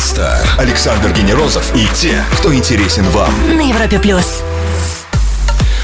Star. Александр Генерозов и те, кто интересен вам. На Европе плюс.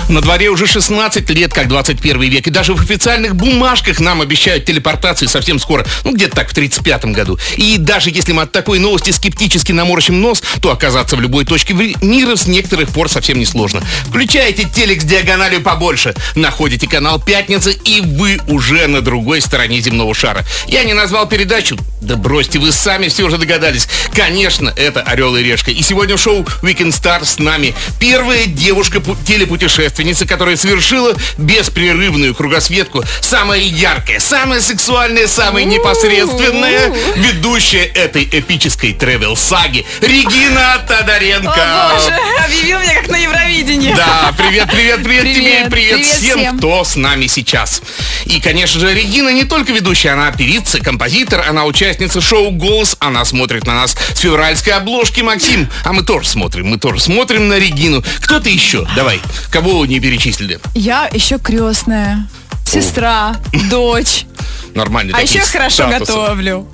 На дворе уже 16 лет, как 21 век, и даже в официальных бумажках нам обещают телепортацию совсем скоро, ну где-то так, в 35 году. И даже если мы от такой новости скептически наморщим нос, то оказаться в любой точке мира с некоторых пор совсем не сложно. Включаете телек с диагональю побольше, находите канал «Пятница», и вы уже на другой стороне земного шара. Я не назвал передачу, да бросьте, вы сами все уже догадались. Конечно, это «Орел и Решка». И сегодня в шоу Weekend Star с нами первая девушка-телепутешественница путешественница, которая совершила беспрерывную кругосветку, самая яркая, самая сексуальная, самая непосредственная ведущая этой эпической тревел-саги Регина Тодоренко. О, боже, объявил меня как на Евровидении. Да, привет, привет, привет, привет тебе и привет, привет всем, всем, кто с нами сейчас. И, конечно же, Регина не только ведущая, она певица, композитор, она участница шоу «Голос», она смотрит на нас с февральской обложки, Максим. А мы тоже смотрим, мы тоже смотрим на Регину. Кто-то еще? Давай, кого не перечислили? Я еще крестная, сестра, дочь. Нормально. А еще хорошо готовлю.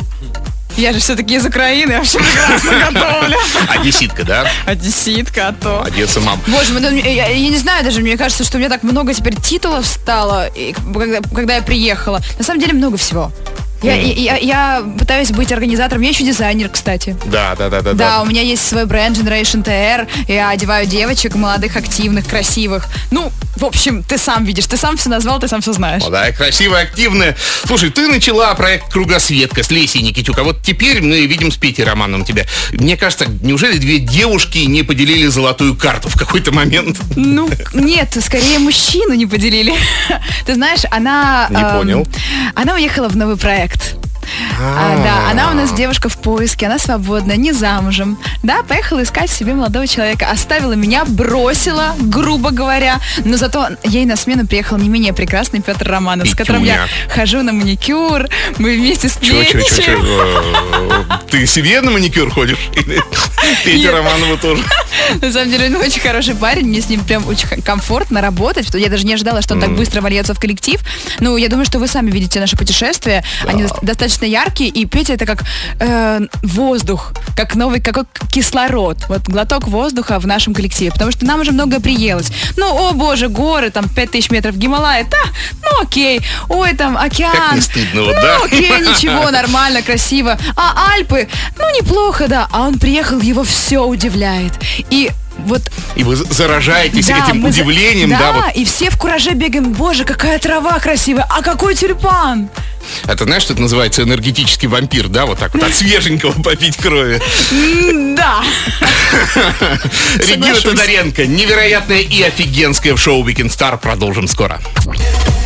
Я же все-таки из Украины, вообще прекрасно готовлю. Одесситка, да? Одесситка, а то. Одесса, мам. Боже, ну, я, я не знаю даже, мне кажется, что у меня так много теперь титулов стало, когда, когда я приехала. На самом деле много всего. Я, я, я пытаюсь быть организатором. Я еще дизайнер, кстати. Да, да, да, да. Да, у меня есть свой бренд Generation TR. Я одеваю девочек, молодых, активных, красивых. Ну, в общем, ты сам видишь, ты сам все назвал, ты сам все знаешь. Молодая, красивая, активная. Слушай, ты начала проект Кругосветка с Лесей Никитюк, а вот теперь мы видим с Петей Романом тебя. Мне кажется, неужели две девушки не поделили золотую карту в какой-то момент? Ну, нет, скорее мужчину не поделили. Ты знаешь, она... Не эм, понял. Она уехала в новый проект проект. А, да, она у нас девушка в поиске, она свободная, не замужем. Да, поехала искать себе молодого человека. Оставила меня, бросила, грубо говоря. Но зато ей на смену приехал не менее прекрасный Петр Романов, с которым я хожу на маникюр. Мы вместе сплетничаем. Ты себе на маникюр ходишь? Петя Романова тоже. На самом деле, он очень хороший парень, мне с ним прям очень комфортно работать. Я даже не ожидала, что он так быстро вольется в коллектив. Ну, я думаю, что вы сами видите наше путешествие. Они достаточно яркие, и Петя это как э, воздух, как новый, как кислород. Вот глоток воздуха в нашем коллективе, потому что нам уже многое приелось. Ну, о боже, горы, там 5000 метров Гималая, да, ну окей. Ой, там океан. Как не стыдно, ну, да? окей, ничего, нормально, красиво. А Альпы, ну неплохо, да. А он приехал, его все удивляет. И вот... И вы заражаетесь да, этим удивлением, за... да? Да, вот. и все в кураже бегаем, боже, какая трава красивая, а какой тюльпан! Это знаешь, что это называется энергетический вампир, да? Вот так вот от свеженького попить крови. Да. Регина Тодоренко, невероятная и офигенская в шоу Weekend Star. Продолжим скоро.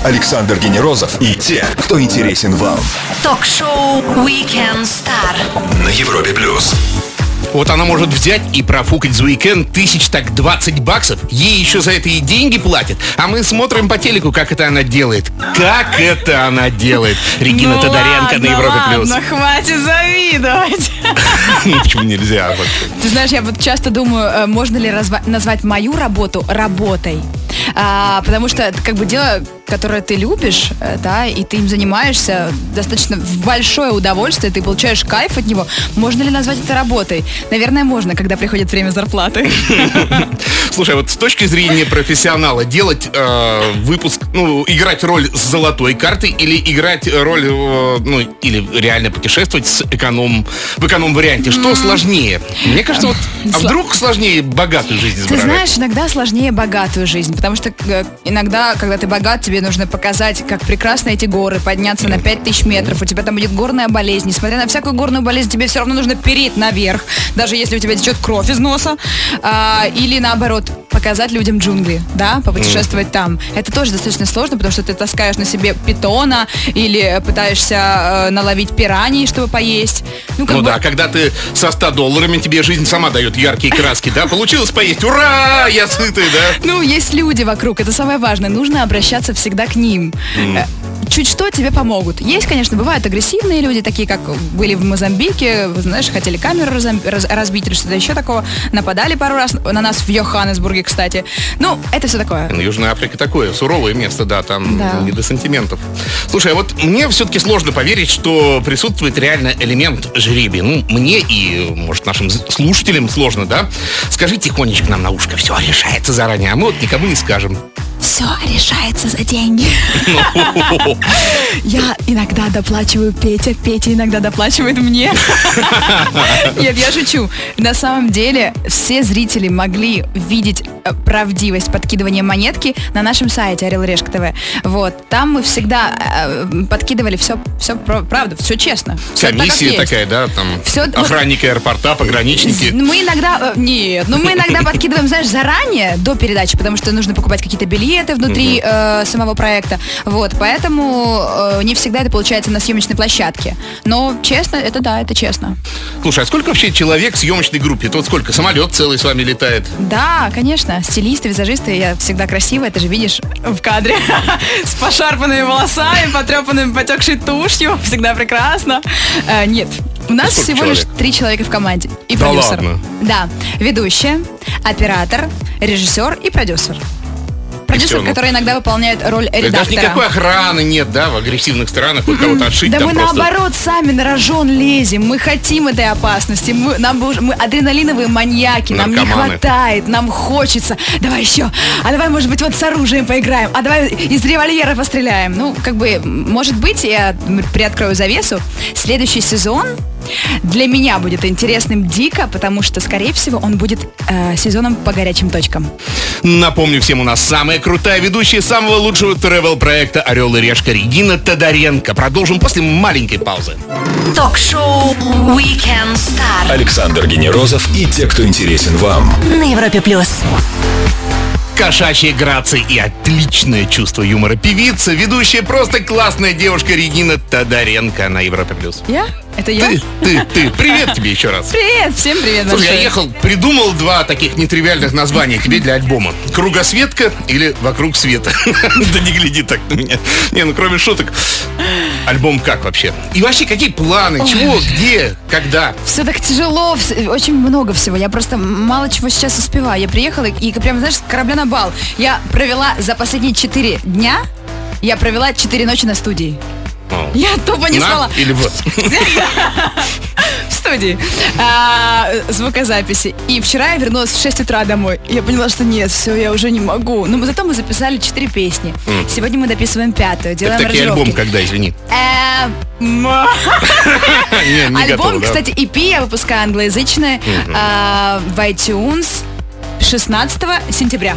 Александр Генерозов и те, кто интересен вам. Ток-шоу Weekend Star на Европе плюс. Вот она может взять и профукать за уикенд тысяч так 20 баксов. Ей еще за это и деньги платят. А мы смотрим по телеку, как это она делает. Как это она делает. Регина ну Тодоренко ладно, на Европе Плюс. Ладно, хватит завидовать. Ну почему нельзя? Ты знаешь, я вот часто думаю, э, можно ли назвать мою работу работой. А, потому что как бы дело, которое ты любишь, э, да, и ты им занимаешься достаточно большое удовольствие, ты получаешь кайф от него. Можно ли назвать это работой? Наверное, можно, когда приходит время зарплаты. Слушай, вот с точки зрения профессионала, делать э, выпуск, ну, играть роль с золотой картой или играть роль, э, ну, или реально путешествовать с эконом, в эконом-варианте, что сложнее? Мне кажется, вот, а вдруг сложнее богатую жизнь избрать? Ты знаешь, иногда сложнее богатую жизнь, потому что э, иногда, когда ты богат, тебе нужно показать, как прекрасно эти горы, подняться на 5000 метров, у тебя там будет горная болезнь, несмотря на всякую горную болезнь, тебе все равно нужно переть наверх, даже если у тебя течет кровь из носа, а, или наоборот, показать людям джунгли, да, попутешествовать mm. там. Это тоже достаточно сложно, потому что ты таскаешь на себе питона или пытаешься э, наловить пираний, чтобы поесть. Ну, ну бы... да, когда ты со 100 долларами, тебе жизнь сама дает яркие краски, да? Получилось поесть, ура, я сытый, да? Ну, есть люди вокруг, это самое важное, нужно обращаться всегда к ним. Чуть что тебе помогут. Есть, конечно, бывают агрессивные люди, такие как были в Мозамбике, знаешь, хотели камеру разбить или что-то еще такого, нападали пару раз на нас в Йоханнесбурге, кстати. Ну, это все такое. Ну, Южная Африка такое суровое место, да, там Да. не до сантиментов. Слушай, а вот мне все-таки сложно поверить, что присутствует реально элемент жребия. Ну, мне и, может, нашим слушателям сложно, да? Скажи тихонечко нам на ушко, все решается заранее, а мы вот никому не скажем. Все решается за деньги. Я иногда доплачиваю Петя, Петя иногда доплачивает мне. Нет, я шучу. На самом деле все зрители могли видеть э, правдивость подкидывания монетки на нашем сайте Орел Решка ТВ. Вот. Там мы всегда э, подкидывали все, все правда, все честно. Как Комиссия такая, да, там Всё, вот- охранники аэропорта, пограничники. Ну, Мы иногда... э, Нет, ну мы иногда подкидываем, знаешь, заранее, до передачи, потому что нужно покупать какие-то билеты внутри э, самого проекта. Вот, поэтому э, не всегда это получается на съемочной площадке. Но честно, это да, это честно. Слушай, а сколько вообще человек в съемочной группе? Вот сколько? Самолет целый с вами летает? Да, конечно, стилисты, визажисты, я всегда красивая, ты же видишь в кадре. С пошарпанными волосами, потрепанными, потекшей тушью, всегда прекрасно. Э, Нет, у нас Сколько всего человек? лишь три человека в команде. И Да продюсер. ладно? Да, ведущая, оператор, режиссер и продюсер. Продюсер, который иногда выполняет роль есть редактора. Даже никакой охраны нет, да, в агрессивных странах, хоть кого-то отшить Да мы наоборот сами на рожон лезем, мы хотим этой опасности, мы, нам мы адреналиновые маньяки, нам не хватает, нам хочется. Давай еще, а давай, может быть, вот с оружием поиграем, а давай из револьвера постреляем. Ну, как бы, может быть, я приоткрою завесу, следующий сезон для меня будет интересным дико, потому что, скорее всего, он будет э, сезоном по горячим точкам. Напомню всем, у нас самая крутая ведущая самого лучшего travel-проекта «Орел и решка» Регина Тодоренко. Продолжим после маленькой паузы. Ток-шоу Weekend Star Александр Генерозов и те, кто интересен вам. на Европе плюс. Кошачья грация и отличное чувство юмора певица, ведущая просто классная девушка Регина Тодоренко на Европе+. плюс. Я? Это я? Ты, ты, ты. Привет тебе еще раз. Привет, всем привет Слушай, я ехал, придумал два таких нетривиальных названия тебе для альбома. Кругосветка или Вокруг света. Да не гляди так на меня. Не, ну кроме шуток. Альбом как вообще? И вообще какие планы? Чего? Где? Когда? Все так тяжело, очень много всего. Я просто мало чего сейчас успеваю. Я приехала и прям, знаешь, с корабля на бал. Я провела за последние четыре дня, я провела четыре ночи на студии. Я тупо не На спала. или в? В студии. А, звукозаписи. И вчера я вернулась в 6 утра домой. Я поняла, что нет, все, я уже не могу. Но мы- зато мы записали четыре песни. Сегодня мы дописываем пятую, делаем таки альбом когда, извини. Не, не Альбом, да? кстати, EP я выпускаю англоязычный а, в iTunes 16 сентября.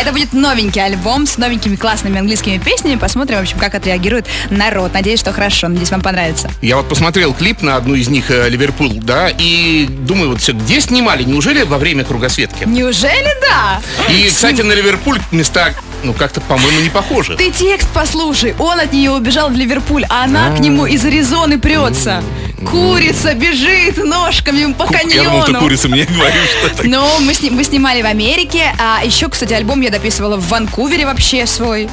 Это будет новенький альбом с новенькими классными английскими песнями. Посмотрим, в общем, как отреагирует народ. Надеюсь, что хорошо. Надеюсь, вам понравится. Я вот посмотрел клип на одну из них, э, Ливерпуль, да, и думаю, вот все, где снимали? Неужели во время кругосветки? Неужели да? И, кстати, на Ливерпуль места, ну, как-то, по-моему, не похожи. Ты текст послушай. Он от нее убежал в Ливерпуль, а она к нему из Аризоны прется. Курица бежит ножками по Я думал, ты каньону. курица мне говоришь, что это. Ну, мы, сни- мы снимали в Америке, а еще, кстати, альбом я дописывала в Ванкувере вообще свой.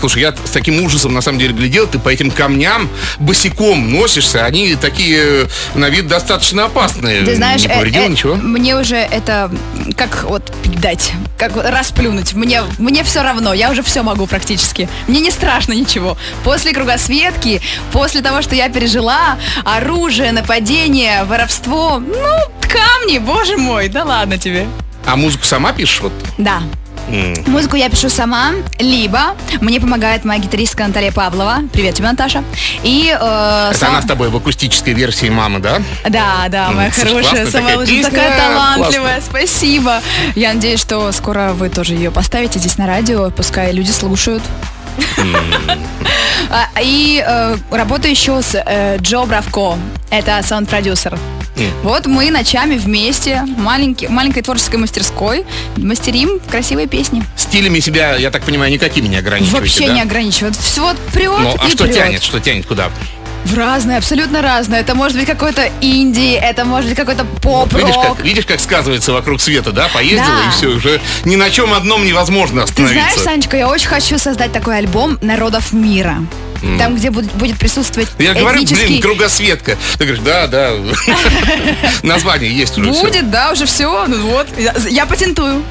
Слушай, я с таким ужасом на самом деле глядел, ты по этим камням босиком носишься, они такие э, на вид достаточно опасные. Ты знаешь, не э, повредило э, ничего? мне уже это как вот дать, как расплюнуть. Мне, мне все равно, я уже все могу практически. Мне не страшно ничего. После кругосветки, после того, что я пережила, оружие, нападение, воровство, ну, камни, боже мой, да ладно тебе. А музыку сама пишешь? Вот? Да. Музыку я пишу сама, либо мне помогает моя гитаристка Наталья Павлова. Привет тебе, Наташа. И э, Это сам- она с тобой в акустической версии мамы, да? Да, да, моя слушай, хорошая, самая такая песня, такая талантливая, спасибо. Я надеюсь, что скоро вы тоже ее поставите здесь на радио, пускай люди слушают. А, И э, работаю еще с э, Джо Бравко, это саунд-продюсер. Вот мы ночами вместе, маленький, маленькой творческой мастерской, мастерим красивые песни. Стилями себя, я так понимаю, никакими не ограничиваете, Вообще да? не ограничивают. Все вот прет Ну, а и что прет. тянет? Что тянет? Куда? В разное, абсолютно разное. Это может быть какой-то инди, это может быть какой-то Видишь поп-рок. как, видишь, как сказывается вокруг света, да? Поездила Да. и все, уже ни на чем одном невозможно Ты остановиться. знаешь, Санечка, я очень хочу создать такой альбом народов мира. Там, где будет, будет присутствовать Я говорю, блин, кругосветка. Ты говоришь, да, да. Название есть уже. Будет, да, уже все. Ну вот, я, я патентую.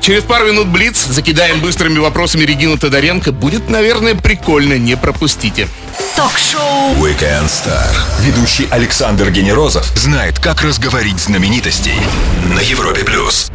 Через пару минут Блиц. Закидаем быстрыми вопросами Регину Тодоренко. Будет, наверное, прикольно. Не пропустите. Ток-шоу Weekend Star. Ведущий Александр Генерозов знает, как разговорить знаменитостей на Европе+. плюс.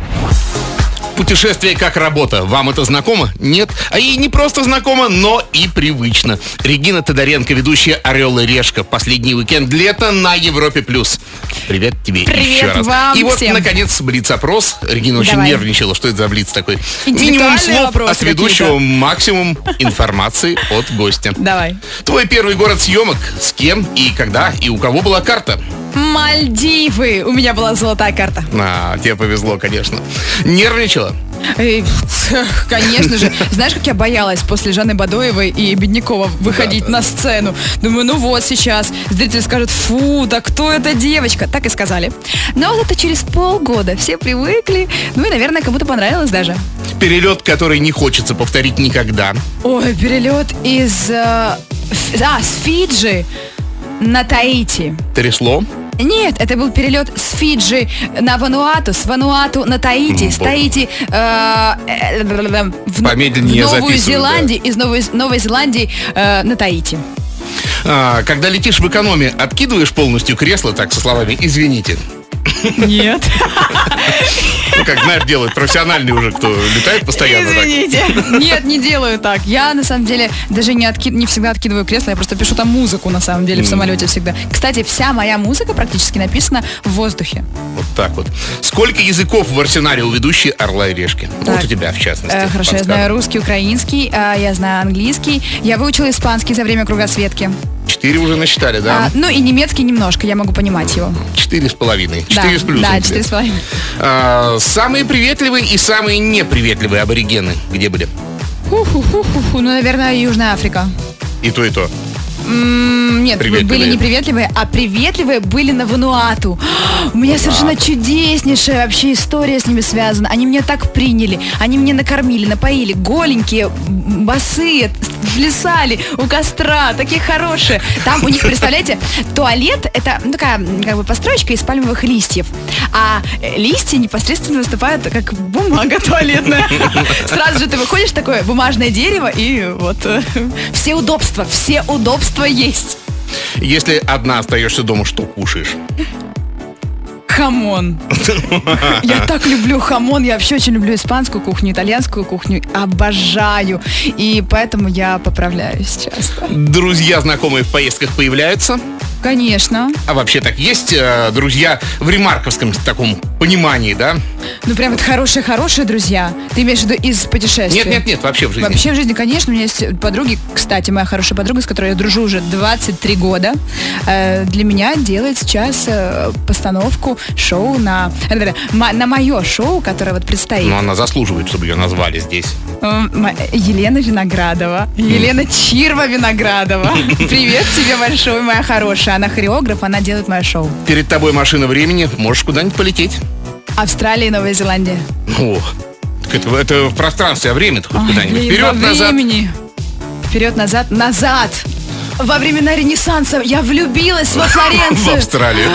Путешествие как работа. Вам это знакомо? Нет. А ей не просто знакомо, но и привычно. Регина Тодоренко, ведущая «Орел и Решка». Последний уикенд лета на Европе+. плюс. Привет тебе Привет еще раз. вам и вот, всем. наконец, Блиц-опрос. Регина очень Давай. нервничала. Что это за Блиц такой? Минимум слов от ведущего, максимум информации от гостя. Давай. Твой первый город съемок. С кем и когда и у кого была карта? Мальдивы. У меня была золотая карта. А, тебе повезло, конечно. Нервничала? Эй, конечно же. Знаешь, как я боялась после Жанны Бадоевой и Беднякова выходить на сцену? Думаю, ну вот сейчас зрители скажут, фу, да кто эта девочка? Так и сказали. Но вот это через полгода все привыкли. Ну и, наверное, кому-то понравилось даже. Перелет, который не хочется повторить никогда. Ой, перелет из... э, а, с Фиджи на Таити. Трясло? Нет, это был перелет с Фиджи на Вануату, с Вануату на Таити, с Боже. Таити э, в, Новую Зеландию, из Новой, Новой Зеландии э, на Таити. А, когда летишь в экономе, откидываешь полностью кресло, так, со словами «извините». Нет. Ну, как, знаешь, делают профессиональные уже, кто летает постоянно так. Извините. Нет, не делаю так. Я, на самом деле, даже не, отки- не всегда откидываю кресло, я просто пишу там музыку, на самом деле, в самолете всегда. Кстати, вся моя музыка практически написана в воздухе. Вот так вот. Сколько языков в арсенале у ведущей «Орла и решки»? Так. Вот у тебя, в частности. Э, хорошо, я подскажем. знаю русский, украинский, а, я знаю английский. Я выучила испанский за время кругосветки. Четыре уже насчитали, А, да? ну и немецкий немножко, я могу понимать его. Четыре с половиной. Да, Четыре с плюсом. Да, четыре с половиной. А, Самые приветливые и самые неприветливые аборигены. Где были? Ху-ху-ху-ху. Ну, наверное, Южная Африка. И то, и то. М, Нет, Приветливые. были не приветливые, а приветливые были на Вануату. У меня совершенно чудеснейшая вообще история с ними связана. Они меня так приняли, они меня накормили, напоили, голенькие, босые, плясали у костра, такие хорошие. Там у них, представляете, туалет это ну, такая как бы построечка из пальмовых листьев, а листья непосредственно выступают как бумага туалетная. Сразу же ты выходишь такое бумажное дерево и вот э, все удобства, все удобства есть. Если одна остаешься дома, что кушаешь? Хамон. Я так люблю хамон. Я вообще очень люблю испанскую кухню, итальянскую кухню. Обожаю. И поэтому я поправляюсь часто. Друзья, знакомые в поездках появляются? Конечно. А вообще так есть э, друзья в ремарковском таком понимании, да? Ну, прям это хорошие-хорошие друзья. Ты имеешь в виду из путешествий? Нет, нет, нет, вообще в жизни. Вообще в жизни, конечно, у меня есть подруги, кстати, моя хорошая подруга, с которой я дружу уже 23 года, э, для меня делает сейчас э, постановку шоу на, на мое шоу, которое вот предстоит. Но она заслуживает, чтобы ее назвали здесь. Елена Виноградова. Елена Чирва Виноградова. Привет тебе большой, моя хорошая. Она хореограф, она делает мое шоу. Перед тобой машина времени, можешь куда-нибудь полететь. Австралия и Новая Зеландия. Так это, это в пространстве, а время-то хоть куда-нибудь. блин, Вперед, во назад. Во времена Ренессанса я влюбилась во В Флоренцию. Австралию.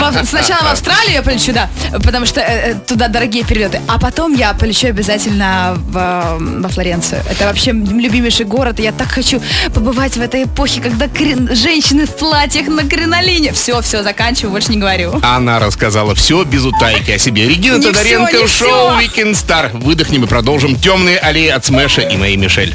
Во- Сначала в Австралию я полечу, да, потому что э, э, туда дорогие перелеты. А потом я полечу обязательно в, э, во Флоренцию. Это вообще любимейший город. и Я так хочу побывать в этой эпохе, когда женщины в платьях на кринолине. Все, все, заканчиваю, больше не говорю. Она рассказала все без утайки о себе. Регина Тодоренко в шоу. Weekend Star. Выдохнем и продолжим. Темные аллеи от Смэша и моей Мишель.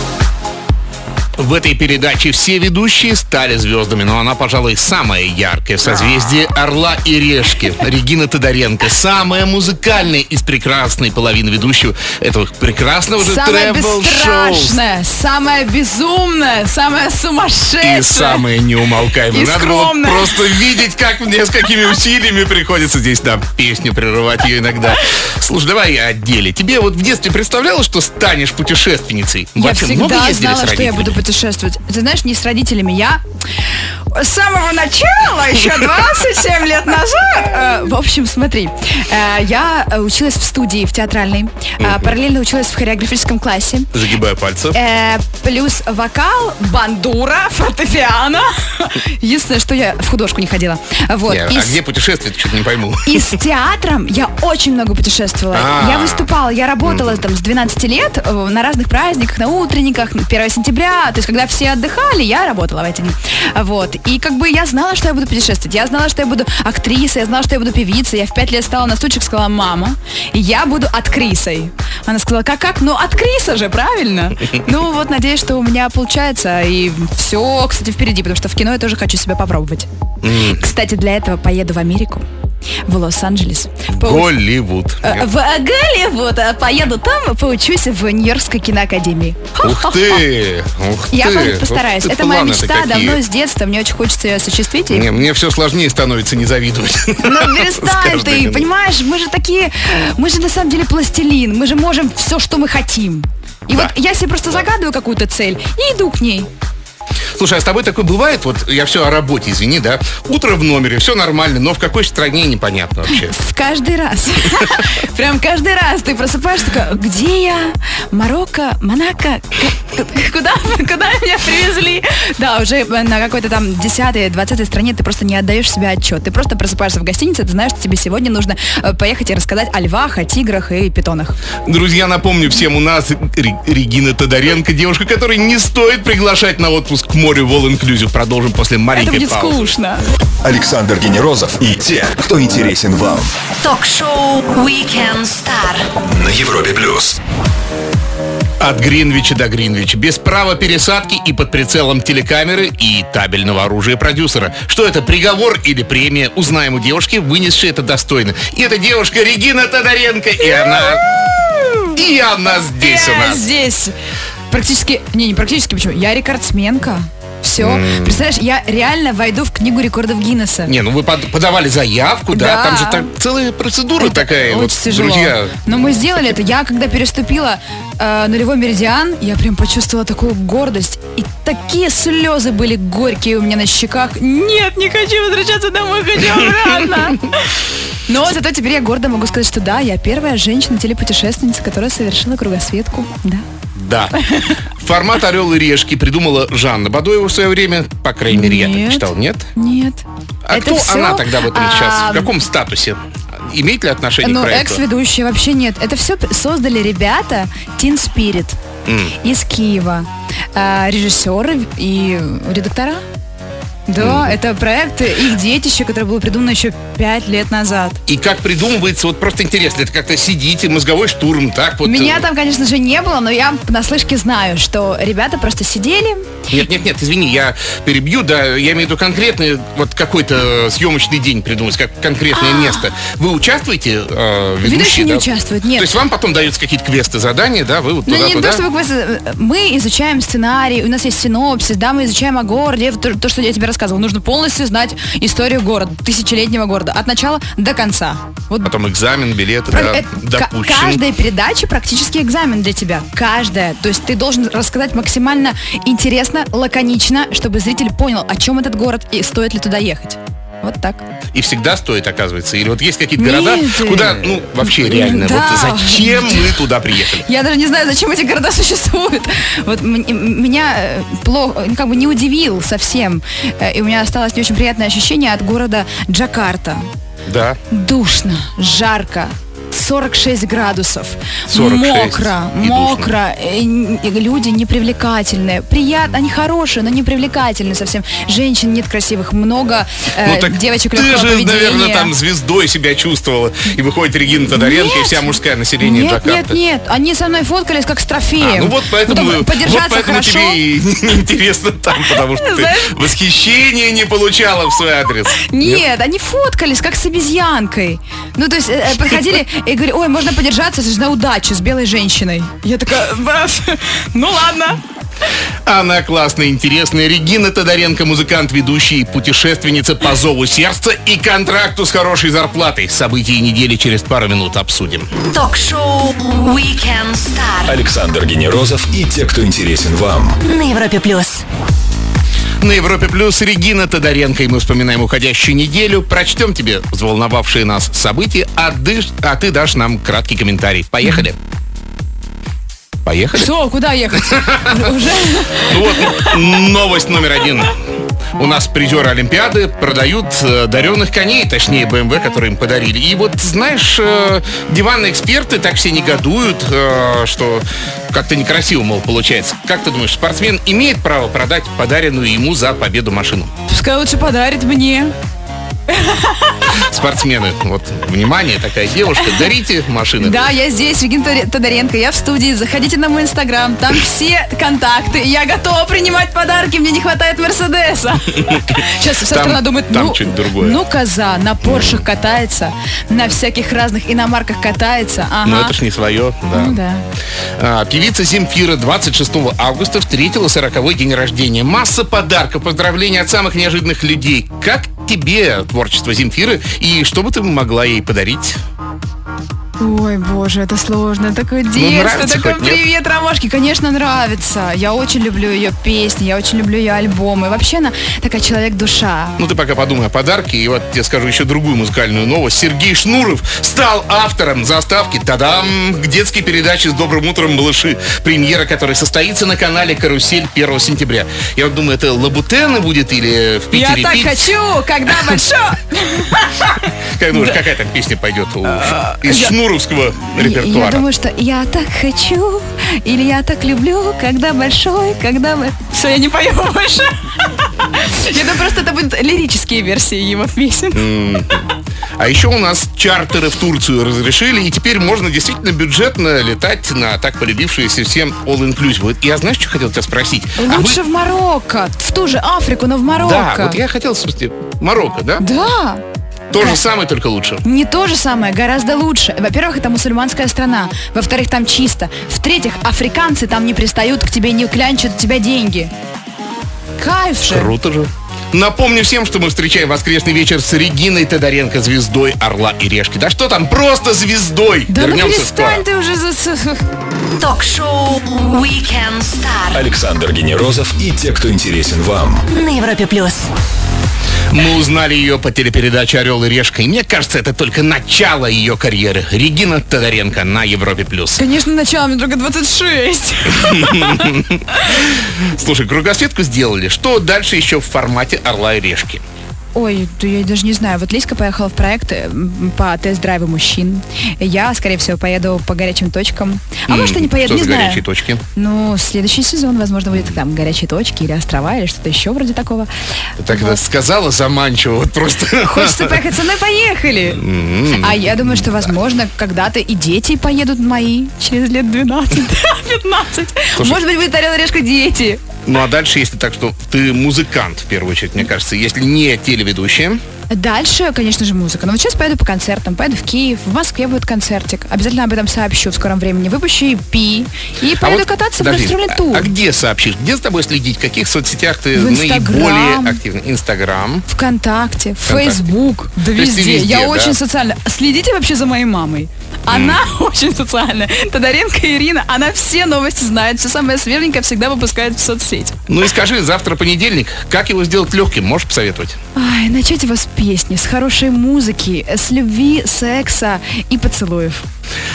В этой передаче все ведущие стали звездами, но она, пожалуй, самая яркая в созвездии Орла и Решки. Регина Тодоренко, самая музыкальная из прекрасной половины ведущего этого прекрасного же Самая бесстрашная, самая безумная, самая сумасшедшая. И самая неумолкаемая. И Надо было просто видеть, как мне с какими усилиями приходится здесь на песню прерывать ее иногда. Слушай, давай о деле. Тебе вот в детстве представлялось, что станешь путешественницей? Я Вообще много всегда ездили знала, с что я родителями? буду путешествовать. Ты знаешь, не с родителями. Я с самого начала, еще 27 лет назад. э, В общем, смотри, э, я училась в студии, в театральной, э, параллельно училась в хореографическом классе. Загибая пальцы. Плюс вокал, бандура, фортепиано. Единственное, что я в художку не ходила. Вот. Не, а с- где путешествовать, что-то не пойму. и с театром я очень много путешествовала. А. Я выступала, я работала там с 12 лет на разных праздниках, на утренниках, на 1 сентября. Есть, когда все отдыхали, я работала в эти дни. Вот. И как бы я знала, что я буду путешествовать. Я знала, что я буду актрисой, я знала, что я буду певицей. Я в 5 лет стала на стульчик, сказала, мама, я буду актрисой. Она сказала, как-как? Ну, актриса же, правильно? Ну, вот, надеюсь, что у меня получается. И все, кстати, впереди, потому что в кино я тоже хочу себя попробовать. Кстати, для этого поеду в Америку, в Лос-Анджелес. Голливуд. Э, В Голливуд. э, Поеду там, поучусь в Нью-Йоркской киноакадемии. Ух ты! Ух Я ты! постараюсь. Ух ты, Это моя мечта давно с детства. Мне очень хочется ее осуществить. Не, мне все сложнее становится не завидовать. Ну, перестань ты, понимаешь, мы же такие, мы же на самом деле пластилин, мы же можем все, что мы хотим. И Да. вот я себе просто загадываю какую-то цель и иду к ней. Слушай, а с тобой такое бывает? Вот я все о работе, извини, да? Утро в номере, все нормально, но в какой стране непонятно вообще. В каждый раз. Прям каждый раз ты просыпаешься такая, где я? Марокко, Монако? Куда, куда меня привезли? Да, уже на какой-то там 10-20 стране ты просто не отдаешь себе отчет. Ты просто просыпаешься в гостинице, ты знаешь, что тебе сегодня нужно э, поехать и рассказать о львах, о тиграх и питонах. Друзья, напомню всем, у нас Ре- Регина Тодоренко, девушка, которой не стоит приглашать на отпуск к морю в All Inclusive. Продолжим после Это маленькой будет паузы. скучно. Александр Генерозов и те, кто интересен вам Ток-шоу Weekend Star. на Европе плюс. От Гринвича до Гринвича. Без права пересадки и под прицелом телекамеры и табельного оружия продюсера. Что это, приговор или премия? Узнаем у девушки, вынесшей это достойно. И эта девушка Регина Тодоренко. И она... И она здесь у Я нас. здесь. Практически, не, не практически, почему? Я рекордсменка. Все. Представляешь, я реально войду в книгу рекордов Гиннесса. Не, ну вы под- подавали заявку, да? Да. Там же так целая процедура такая. Очень вот, тяжело. Друзья, Но мы сделали это. Я, когда переступила э, нулевой меридиан, я прям почувствовала такую гордость. И такие слезы были горькие у меня на щеках. Нет, не хочу возвращаться домой, хочу обратно. Но зато теперь я гордо могу сказать, что да, я первая женщина-телепутешественница, которая совершила кругосветку. Да. Да. Формат «Орел и решки» придумала Жанна Бадоева в свое время. По крайней мере, я так Нет. читал. Нет? Нет. А Это кто всё, она тогда в этом а, сейчас? В каком статусе? Имеет ли отношение Ну, к проекту? экс-ведущие вообще нет. Это все создали ребята Teen Spirit из Киева. А, режиссеры и редактора. Да, это проект их детище, которое было придумано еще пять лет назад. И как придумывается, вот просто интересно, это как-то сидите, мозговой штурм, так вот. Меня э, там, конечно же, не было, но я на слышке знаю, что ребята просто сидели. Нет, нет, нет, извини, я перебью, да, я имею в виду конкретный, вот какой-то съемочный день придумать, как конкретное место. Вы участвуете, э, ведущие, А. Ведущие не участвуют, нет. То есть вам потом даются какие-то квесты, задания, да, вы вот Ну, не туда-туда? то, чтобы квесты. мы изучаем сценарий, у нас есть синопсис, да, мы изучаем о городе, то, то, что я тебе рассказывала. Нужно полностью знать историю города, тысячелетнего города, от начала до конца. Вот Потом экзамен, билеты, да, допущен. каждая передача практически экзамен для тебя. Каждая. То есть ты должен рассказать максимально интересно, лаконично, чтобы зритель понял, о чем этот город и стоит ли туда ехать. Вот так. И всегда стоит, оказывается. Или вот есть какие-то города, Нет, куда, ну, вообще реально, да. вот зачем мы туда приехали? Я даже не знаю, зачем эти города существуют. Вот меня э, плохо, ну, как бы не удивил совсем. Э, И у меня осталось не очень приятное ощущение от города Джакарта. Да. Душно, жарко, 46 градусов. 46 Мокро, и мокро. Э, н- и Люди непривлекательные. Приятно, они хорошие, но непривлекательные совсем. Женщин нет красивых, много э, Ну так девочек ты легкого же, поведения. наверное, там звездой себя чувствовала. И выходит Регина Тодоренко и Нет. вся мужская население Нет, Джакарты. нет, нет, они со мной фоткались как с трофеем. А, ну вот поэтому, вот подержаться поэтому хорошо. тебе и неинтересно там, потому что ты Знаешь? восхищения не получала в свой адрес. Нет, они фоткались, как с обезьянкой. Ну, то есть, э, говорили, ой, можно подержаться, это же на удачу с белой женщиной. Я такая, «Брат, ну ладно. Она классная, интересная. Регина Тодоренко, музыкант, ведущий, путешественница по зову сердца и контракту с хорошей зарплатой. События недели через пару минут обсудим. Ток-шоу Weekend Star Александр Генерозов и те, кто интересен вам. на Европе плюс. На Европе Плюс Регина Тодоренко, и мы вспоминаем уходящую неделю. Прочтем тебе взволновавшие нас события, а, дышь- а ты дашь нам краткий комментарий. Поехали. Поехали. Что, куда ехать? Уже? Ну вот, новость номер один. У нас призеры Олимпиады продают э, даренных коней, точнее BMW, которые им подарили. И вот, знаешь, э, диванные эксперты так все негодуют, э, что как-то некрасиво, мол, получается. Как ты думаешь, спортсмен имеет право продать подаренную ему за победу машину? Пускай лучше подарит мне. Спортсмены, вот, внимание, такая девушка, дарите машины. Да, я здесь, Регина Тодор- Тодоренко, я в студии. Заходите на мой инстаграм, там все контакты. Я готова принимать подарки, мне не хватает Мерседеса. Сейчас вся Там- страна думает, там ну, чуть другое. ну коза, на Поршах катается, на всяких разных иномарках катается. Ага. Но это ж не свое, да. Ну да. А, певица Земфира 26 августа встретила 40 день рождения. Масса подарков, поздравлений от самых неожиданных людей. Как тебе творчество Земфиры и что бы ты могла ей подарить? Ой, боже, это сложно. Такое детство, Ну, такой хоть, нет? привет, Ромашки. Конечно, нравится. Я очень люблю ее песни, я очень люблю ее альбомы. Вообще она такая человек-душа. Ну, ты пока подумай о подарке, и вот я скажу еще другую музыкальную новость. Сергей Шнуров стал автором заставки «Тадам!» к детской передаче «С добрым утром, малыши», премьера которой состоится на канале «Карусель» 1 сентября. Я вот думаю, это Лабутены будет или в Я Питере так пить? хочу, когда большой. Как думаешь, какая там песня пойдет у- из шнуровского Я репертуара? думаю, что я так хочу, или я так люблю, когда большой, когда... Все, я не пою больше. Я думаю, просто это будут лирические версии его песен. А еще у нас чартеры в Турцию разрешили, и теперь можно действительно бюджетно летать на так полюбившиеся всем all-inclusive. Вот Я знаешь, что хотел тебя спросить? А вы- Лучше в Марокко, в ту же Африку, но в Да, Марокко. вот я хотел, смысле, Марокко, да? Да, То же самое, только лучше. не то же самое, гораздо лучше. Во-первых, это мусульманская страна. Во-вторых, там чисто. В-третьих, африканцы там не пристают к тебе, не клянчат у тебя деньги. Кайф же. Круто же. Напомню всем, что мы встречаем воскресный вечер с Региной Тодоренко, звездой Орла и Решки. Да что там, просто звездой. Да ну Вернемся перестань скоро. ты уже за... Ток-шоу Weekend Star Александр Генерозов и те, кто интересен вам. на Европе плюс. Мы узнали ее по телепередаче «Орел и решка», и мне кажется, это только начало ее карьеры. Регина Тодоренко на Европе+. плюс. Конечно, начало, мне только 26. Слушай, кругосветку сделали. Что дальше еще в формате «Орла и решки»? Ой, да я даже не знаю. Вот Лиска поехала в проект э, по тест-драйву мужчин. Я, скорее всего, поеду по горячим точкам. А может, и не поеду, Что не знаю. горячие точки? Ну, следующий сезон, возможно, будет там горячие точки или острова, или что-то еще вроде такого. Ты так это сказала заманчиво, вот просто. Хочется поехать со мной, поехали. А я думаю, что, возможно, когда-то и дети поедут мои через лет 12-15. Может быть, будет и решка дети. Ну а дальше, если так, что ты музыкант, в первую очередь, мне кажется, если не телеведущая. Дальше, конечно же, музыка. Но вот сейчас поеду по концертам. Поеду в Киев, в Москве будет концертик. Обязательно об этом сообщу в скором времени. Выпущу EP. И А поеду вот, кататься в подожди, гастрольный а- тур. А, где сообщишь? Где за тобой следить? В каких соцсетях ты В наиболее активна? Инстаграм. ВКонтакте, Вконтакте. Фейсбук, да везде. везде, Я да? очень социальна. Следите вообще за моей мамой. Она очень социальная. Тодоренко Ирина, она все новости знает, все самое свеженькое всегда выпускает в соцсети. Ну и скажи, завтра понедельник, как его сделать легким? Можешь посоветовать? Ай, начать его с песни, с хорошей музыки, с любви, секса и поцелуев.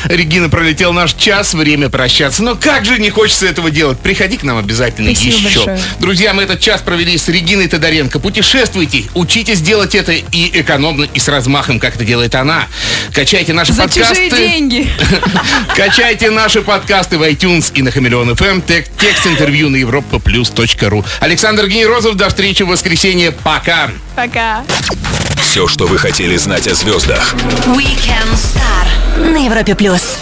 Регина, пролетел наш час, время прощаться. Но как же не хочется этого делать? Приходи к нам обязательно Спасибо еще. большое. Друзья, мы этот час провели с Региной Тодоренко. Путешествуйте, учитесь делать это и экономно, и с размахом, как это делает она. Качайте наши За подкасты. чужие деньги. Качайте наши подкасты в iTunes и на Хамелеон FM. Тек- текст интервью на европаплюс.ру. Александр Генерозов, до встречи в воскресенье. Пока. Пока. Все, что вы хотели знать о звездах. Weekend Star на Европе плюс.